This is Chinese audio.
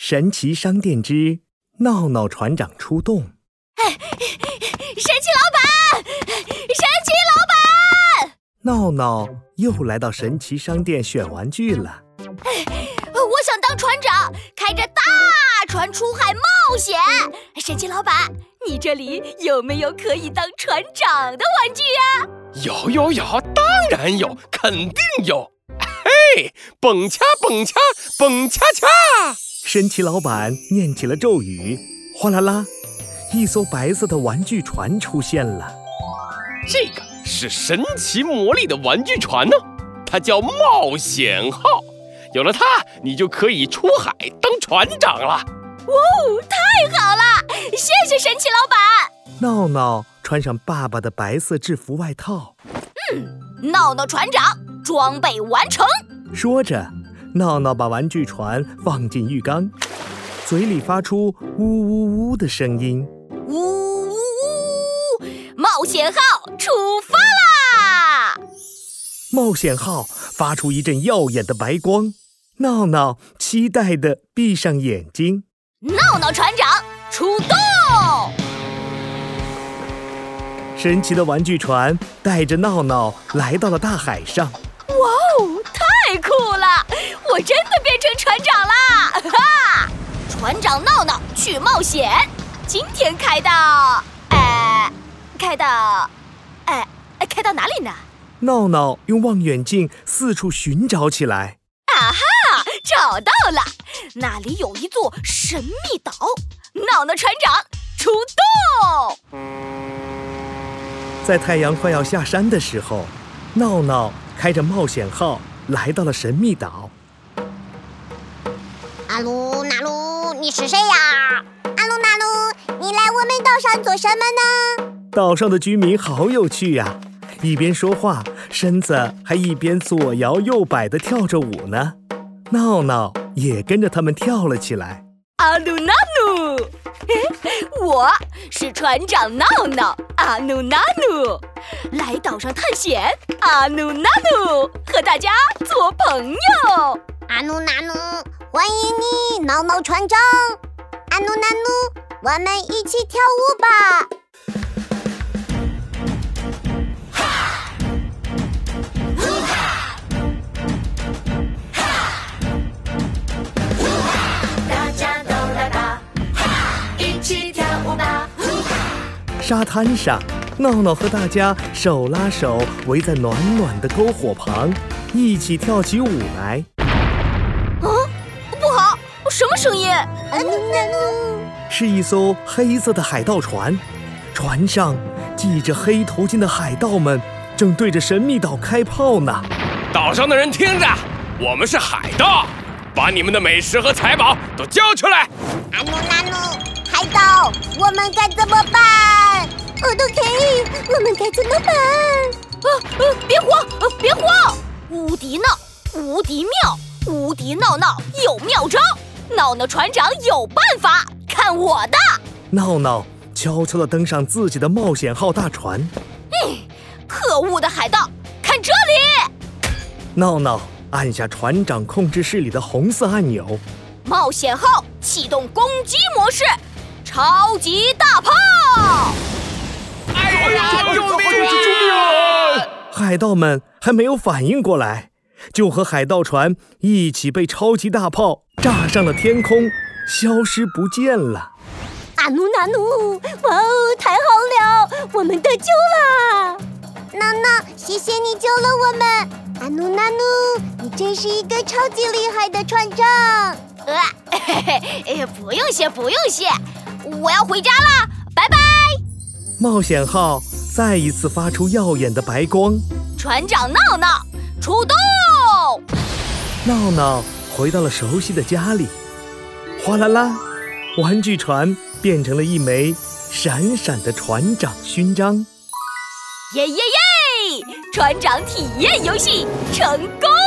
神奇商店之闹闹船长出动！哎，神奇老板，神奇老板！闹闹又来到神奇商店选玩具了。哎，我想当船长，开着大船出海冒险。神奇老板，你这里有没有可以当船长的玩具呀？有有有，当然有，肯定有。嘿，蹦恰蹦恰蹦恰恰！神奇老板念起了咒语，哗啦啦，一艘白色的玩具船出现了。这个是神奇魔力的玩具船呢，它叫冒险号。有了它，你就可以出海当船长了。哇哦，太好了！谢谢神奇老板。闹闹穿上爸爸的白色制服外套。嗯，闹闹船长装备完成。说着。闹闹把玩具船放进浴缸，嘴里发出呜呜呜的声音。呜呜呜！冒险号出发啦！冒险号发出一阵耀眼的白光，闹闹期待的闭上眼睛。闹闹船长出动！神奇的玩具船带着闹闹来到了大海上。我真的变成船长啦！哈，船长闹闹去冒险，今天开到，哎，开到，哎，开到哪里呢？闹闹用望远镜四处寻找起来。啊哈，找到了，那里有一座神秘岛。闹闹船长出动。在太阳快要下山的时候，闹闹开着冒险号来到了神秘岛。阿鲁纳鲁，你是谁呀？阿鲁纳鲁，你来我们岛上做什么呢？岛上的居民好有趣呀，一边说话，身子还一边左摇右摆地跳着舞呢。闹闹也跟着他们跳了起来。阿鲁纳鲁，我是船长闹闹。阿努纳鲁，来岛上探险。阿努纳鲁，和大家做朋友。阿努纳努。欢迎你，闹闹船长！阿努纳努，我们一起跳舞吧！大家都来吧，一起跳舞吧！沙滩上，闹闹和大家手拉手，围在暖暖的篝火旁，一起跳起舞来。什么声音？是一艘黑色的海盗船，船上系着黑头巾的海盗们正对着神秘岛开炮呢。岛上的人听着，我们是海盗，把你们的美食和财宝都交出来。阿努阿努，海盗，我们该怎么办？我都可以，我们该怎么办？啊啊！别慌，别慌！无敌闹，无敌妙，无敌闹闹有妙招。闹闹船长有办法，看我的！闹闹悄悄地登上自己的冒险号大船。嗯，可恶的海盗，看这里！闹闹按下船长控制室里的红色按钮，冒险号启动攻击模式，超级大炮！哎呀，救命！救命！海盗们还没有反应过来。就和海盗船一起被超级大炮炸上了天空，消失不见了。阿努纳努，哇哦，太好了，我们得救了！闹闹，谢谢你救了我们。阿努纳努，你真是一个超级厉害的船长。呃，嘿嘿哎，不用谢，不用谢，我要回家了，拜拜。冒险号再一次发出耀眼的白光。船长闹闹出动。闹闹回到了熟悉的家里，哗啦啦，玩具船变成了一枚闪闪的船长勋章。耶耶耶！船长体验游戏成功。